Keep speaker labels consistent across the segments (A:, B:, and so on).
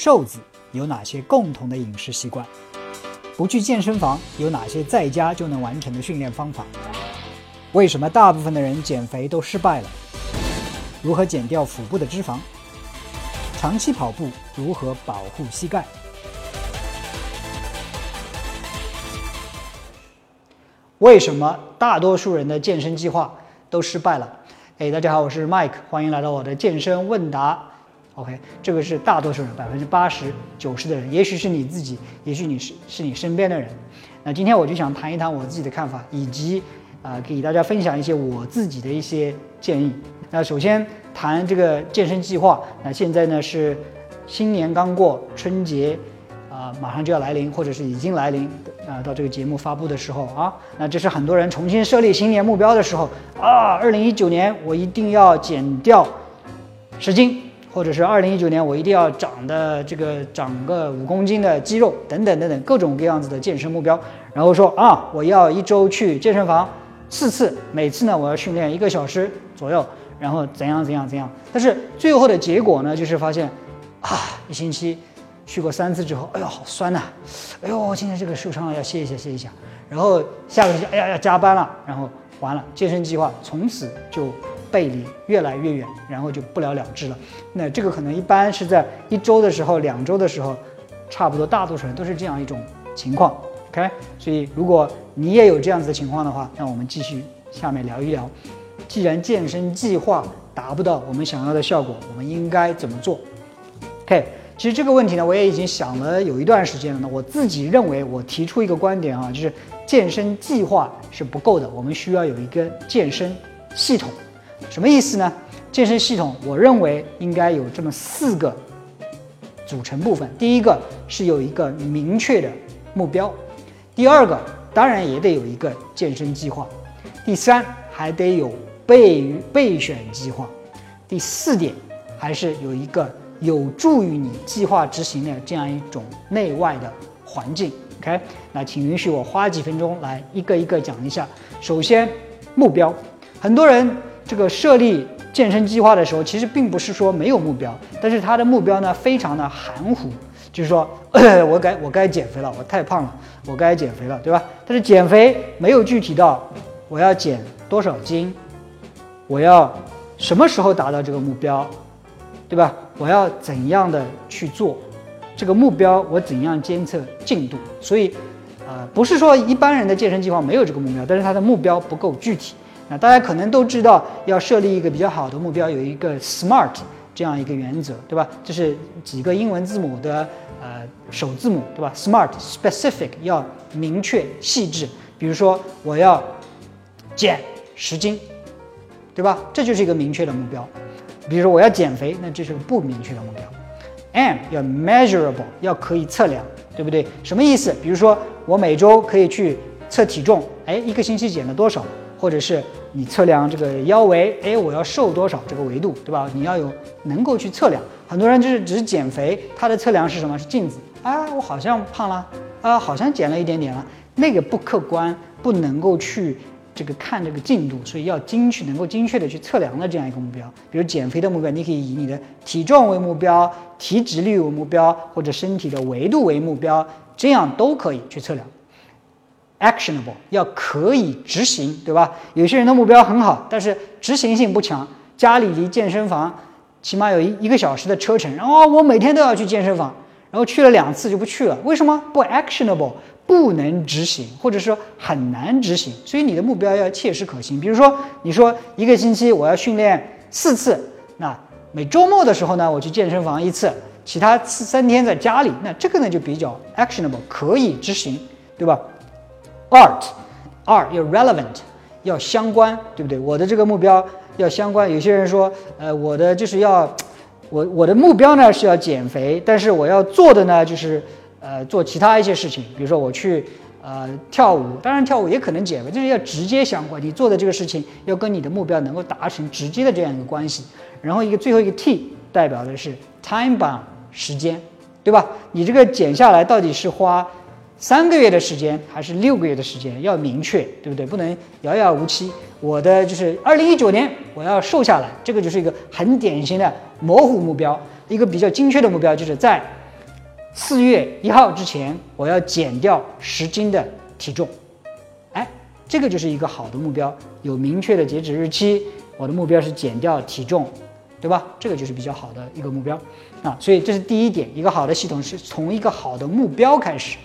A: 瘦子有哪些共同的饮食习惯？不去健身房有哪些在家就能完成的训练方法？为什么大部分的人减肥都失败了？如何减掉腹部的脂肪？长期跑步如何保护膝盖？为什么大多数人的健身计划都失败了？哎，大家好，我是 Mike，欢迎来到我的健身问答。OK，这个是大多数人，百分之八十九十的人，也许是你自己，也许你是是你身边的人。那今天我就想谈一谈我自己的看法，以及啊给大家分享一些我自己的一些建议。那首先谈这个健身计划。那现在呢是新年刚过，春节啊马上就要来临，或者是已经来临啊。到这个节目发布的时候啊，那这是很多人重新设立新年目标的时候啊。二零一九年我一定要减掉十斤。或者是二零一九年我一定要长的这个长个五公斤的肌肉等等等等各种各样子的健身目标，然后说啊我要一周去健身房四次，每次呢我要训练一个小时左右，然后怎样怎样怎样。但是最后的结果呢，就是发现啊一星期去过三次之后，哎呦好酸呐，哎呦今天这个受伤了要歇一下歇一下，然后下个星期哎呀要加班了，然后完了健身计划从此就。背离越来越远，然后就不了了之了。那这个可能一般是在一周的时候、两周的时候，差不多大多数人都是这样一种情况。OK，所以如果你也有这样子的情况的话，那我们继续下面聊一聊。既然健身计划达不到我们想要的效果，我们应该怎么做？OK，其实这个问题呢，我也已经想了有一段时间了。那我自己认为，我提出一个观点啊，就是健身计划是不够的，我们需要有一个健身系统。什么意思呢？健身系统，我认为应该有这么四个组成部分。第一个是有一个明确的目标，第二个当然也得有一个健身计划，第三还得有备备选计划，第四点还是有一个有助于你计划执行的这样一种内外的环境。OK，那请允许我花几分钟来一个一个讲一下。首先，目标，很多人。这个设立健身计划的时候，其实并不是说没有目标，但是他的目标呢非常的含糊，就是说 我该我该减肥了，我太胖了，我该减肥了，对吧？但是减肥没有具体到我要减多少斤，我要什么时候达到这个目标，对吧？我要怎样的去做这个目标，我怎样监测进度？所以，呃，不是说一般人的健身计划没有这个目标，但是他的目标不够具体。那大家可能都知道，要设立一个比较好的目标，有一个 SMART 这样一个原则，对吧？这是几个英文字母的呃首字母，对吧？SMART，specific 要明确细致。比如说我要减十斤，对吧？这就是一个明确的目标。比如说我要减肥，那这是个不明确的目标。M 要 measurable，要可以测量，对不对？什么意思？比如说我每周可以去测体重，哎，一个星期减了多少？或者是你测量这个腰围，哎，我要瘦多少这个维度，对吧？你要有能够去测量。很多人就是只是减肥，他的测量是什么？是镜子啊，我好像胖了啊，好像减了一点点了，那个不客观，不能够去这个看这个进度，所以要精确，能够精确的去测量的这样一个目标。比如减肥的目标，你可以以你的体重为目标，体脂率为目标，或者身体的维度为目标，这样都可以去测量。Actionable 要可以执行，对吧？有些人的目标很好，但是执行性不强。家里离健身房起码有一一个小时的车程，然后我每天都要去健身房，然后去了两次就不去了。为什么？不 actionable，不能执行，或者说很难执行。所以你的目标要切实可行。比如说，你说一个星期我要训练四次，那每周末的时候呢，我去健身房一次，其他三天在家里，那这个呢就比较 actionable，可以执行，对吧？Art，R 要 relevant，要相关，对不对？我的这个目标要相关。有些人说，呃，我的就是要，我我的目标呢是要减肥，但是我要做的呢就是，呃，做其他一些事情，比如说我去呃跳舞，当然跳舞也可能减肥，就是要直接相关。你做的这个事情要跟你的目标能够达成直接的这样一个关系。然后一个最后一个 T 代表的是 time bound 时间，对吧？你这个减下来到底是花？三个月的时间还是六个月的时间，要明确，对不对？不能遥遥无期。我的就是二零一九年我要瘦下来，这个就是一个很典型的模糊目标。一个比较精确的目标，就是在四月一号之前我要减掉十斤的体重。哎，这个就是一个好的目标，有明确的截止日期。我的目标是减掉体重，对吧？这个就是比较好的一个目标啊。所以这是第一点，一个好的系统是从一个好的目标开始。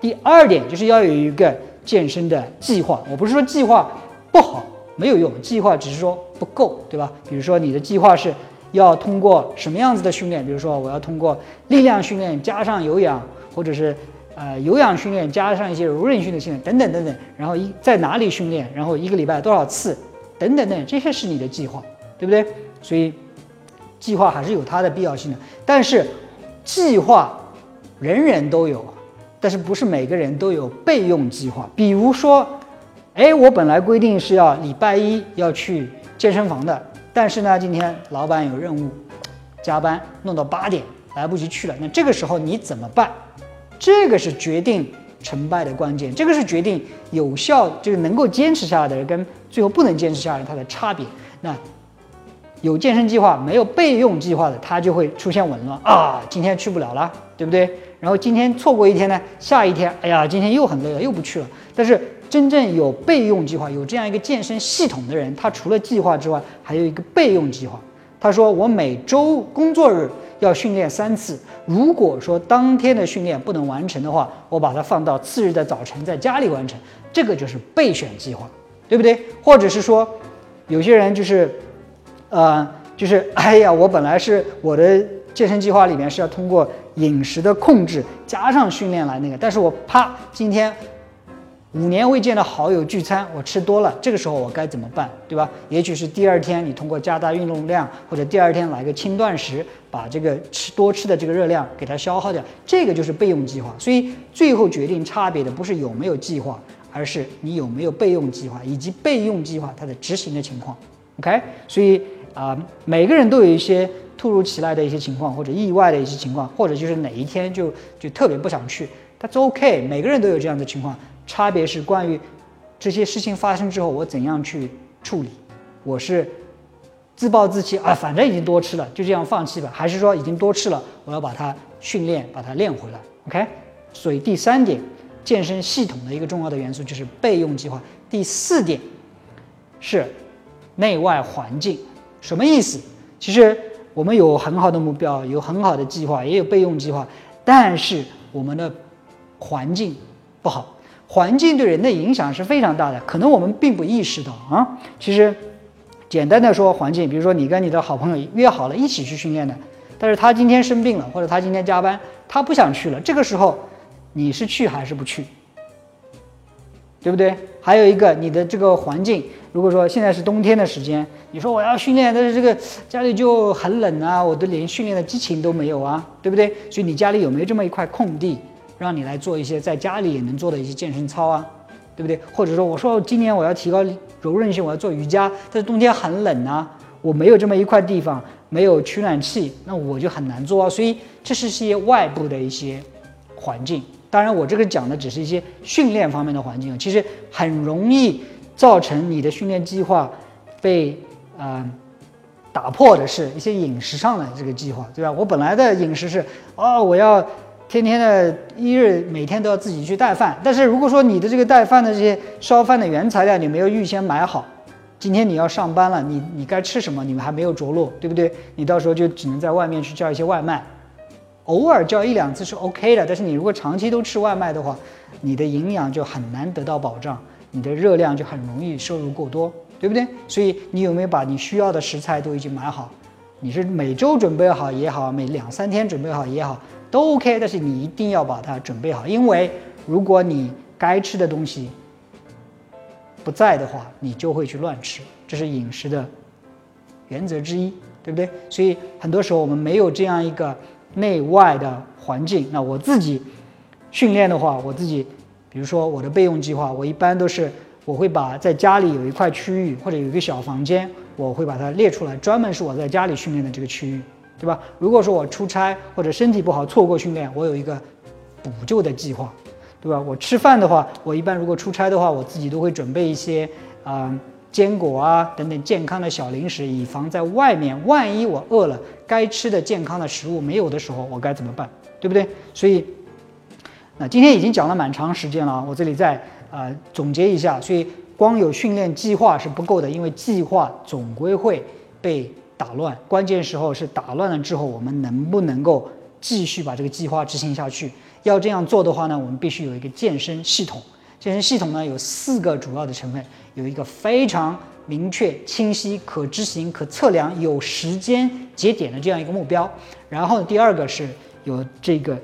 A: 第二点就是要有一个健身的计划。我不是说计划不好，没有用，计划只是说不够，对吧？比如说你的计划是。要通过什么样子的训练？比如说，我要通过力量训练加上有氧，或者是呃有氧训练加上一些柔韧性的训练等等等等。然后一在哪里训练？然后一个礼拜多少次？等等等，这些是你的计划，对不对？所以计划还是有它的必要性的。但是计划人人都有，但是不是每个人都有备用计划？比如说，哎，我本来规定是要礼拜一要去健身房的。但是呢，今天老板有任务，加班弄到八点，来不及去了。那这个时候你怎么办？这个是决定成败的关键，这个是决定有效就是能够坚持下来的人跟最后不能坚持下来它的差别。那有健身计划没有备用计划的，他就会出现紊乱啊！今天去不了了，对不对？然后今天错过一天呢，下一天，哎呀，今天又很累了，又不去了。但是。真正有备用计划、有这样一个健身系统的人，他除了计划之外，还有一个备用计划。他说：“我每周工作日要训练三次，如果说当天的训练不能完成的话，我把它放到次日的早晨在家里完成。这个就是备选计划，对不对？或者是说，有些人就是，呃，就是哎呀，我本来是我的健身计划里面是要通过饮食的控制加上训练来那个，但是我啪今天。”五年未见的好友聚餐，我吃多了，这个时候我该怎么办，对吧？也许是第二天你通过加大运动量，或者第二天来个轻断食，把这个吃多吃的这个热量给它消耗掉，这个就是备用计划。所以最后决定差别的不是有没有计划，而是你有没有备用计划，以及备用计划它的执行的情况。OK，所以啊，每个人都有一些突如其来的一些情况，或者意外的一些情况，或者就是哪一天就就特别不想去，它都 OK，每个人都有这样的情况。差别是关于这些事情发生之后我怎样去处理，我是自暴自弃啊，反正已经多吃了，就这样放弃吧，还是说已经多吃了，我要把它训练，把它练回来，OK？所以第三点，健身系统的一个重要的元素就是备用计划。第四点是内外环境，什么意思？其实我们有很好的目标，有很好的计划，也有备用计划，但是我们的环境不好。环境对人的影响是非常大的，可能我们并不意识到啊。其实，简单的说，环境，比如说你跟你的好朋友约好了一起去训练的，但是他今天生病了，或者他今天加班，他不想去了。这个时候，你是去还是不去？对不对？还有一个，你的这个环境，如果说现在是冬天的时间，你说我要训练，但是这个家里就很冷啊，我都连训练的激情都没有啊，对不对？所以你家里有没有这么一块空地？让你来做一些在家里也能做的一些健身操啊，对不对？或者说，我说今年我要提高柔韧性，我要做瑜伽，但是冬天很冷啊，我没有这么一块地方，没有取暖器，那我就很难做啊。所以这是些外部的一些环境。当然，我这个讲的只是一些训练方面的环境，其实很容易造成你的训练计划被呃打破的是一些饮食上的这个计划，对吧？我本来的饮食是哦，我要。天天的一日，每天都要自己去带饭。但是如果说你的这个带饭的这些烧饭的原材料你没有预先买好，今天你要上班了，你你该吃什么？你们还没有着落，对不对？你到时候就只能在外面去叫一些外卖，偶尔叫一两次是 OK 的。但是你如果长期都吃外卖的话，你的营养就很难得到保障，你的热量就很容易摄入过多，对不对？所以你有没有把你需要的食材都已经买好？你是每周准备好也好，每两三天准备好也好。都 OK，但是你一定要把它准备好，因为如果你该吃的东西不在的话，你就会去乱吃，这是饮食的原则之一，对不对？所以很多时候我们没有这样一个内外的环境。那我自己训练的话，我自己，比如说我的备用计划，我一般都是我会把在家里有一块区域或者有一个小房间，我会把它列出来，专门是我在家里训练的这个区域。对吧？如果说我出差或者身体不好错过训练，我有一个补救的计划，对吧？我吃饭的话，我一般如果出差的话，我自己都会准备一些啊坚果啊等等健康的小零食，以防在外面万一我饿了，该吃的健康的食物没有的时候，我该怎么办？对不对？所以，那今天已经讲了蛮长时间了，我这里再啊总结一下。所以，光有训练计划是不够的，因为计划总归会被打乱。关键时候是打乱了之后，我们能不能够继续把这个计划执行下去？要这样做的话呢，我们必须有一个健身系统。健身系统呢有四个主要的成分，有一个非常明确、清晰、可执行、可测量、有时间节点的这样一个目标。然后第二个是。有这个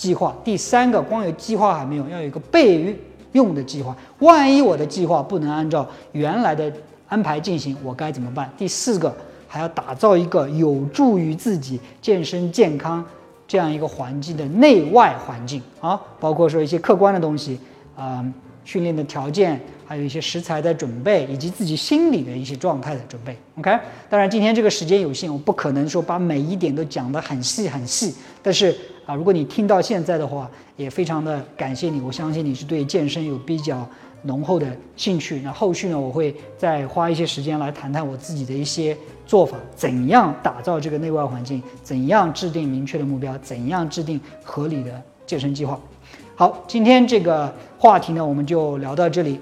A: 计划，第三个光有计划还没有，要有一个备用的计划。万一我的计划不能按照原来的安排进行，我该怎么办？第四个还要打造一个有助于自己健身健康这样一个环境的内外环境啊，包括说一些客观的东西啊，训练的条件。还有一些食材的准备，以及自己心理的一些状态的准备。OK，当然今天这个时间有限，我不可能说把每一点都讲得很细很细。但是啊，如果你听到现在的话，也非常的感谢你。我相信你是对健身有比较浓厚的兴趣。那后续呢，我会再花一些时间来谈谈我自己的一些做法，怎样打造这个内外环境，怎样制定明确的目标，怎样制定合理的健身计划。好，今天这个话题呢，我们就聊到这里。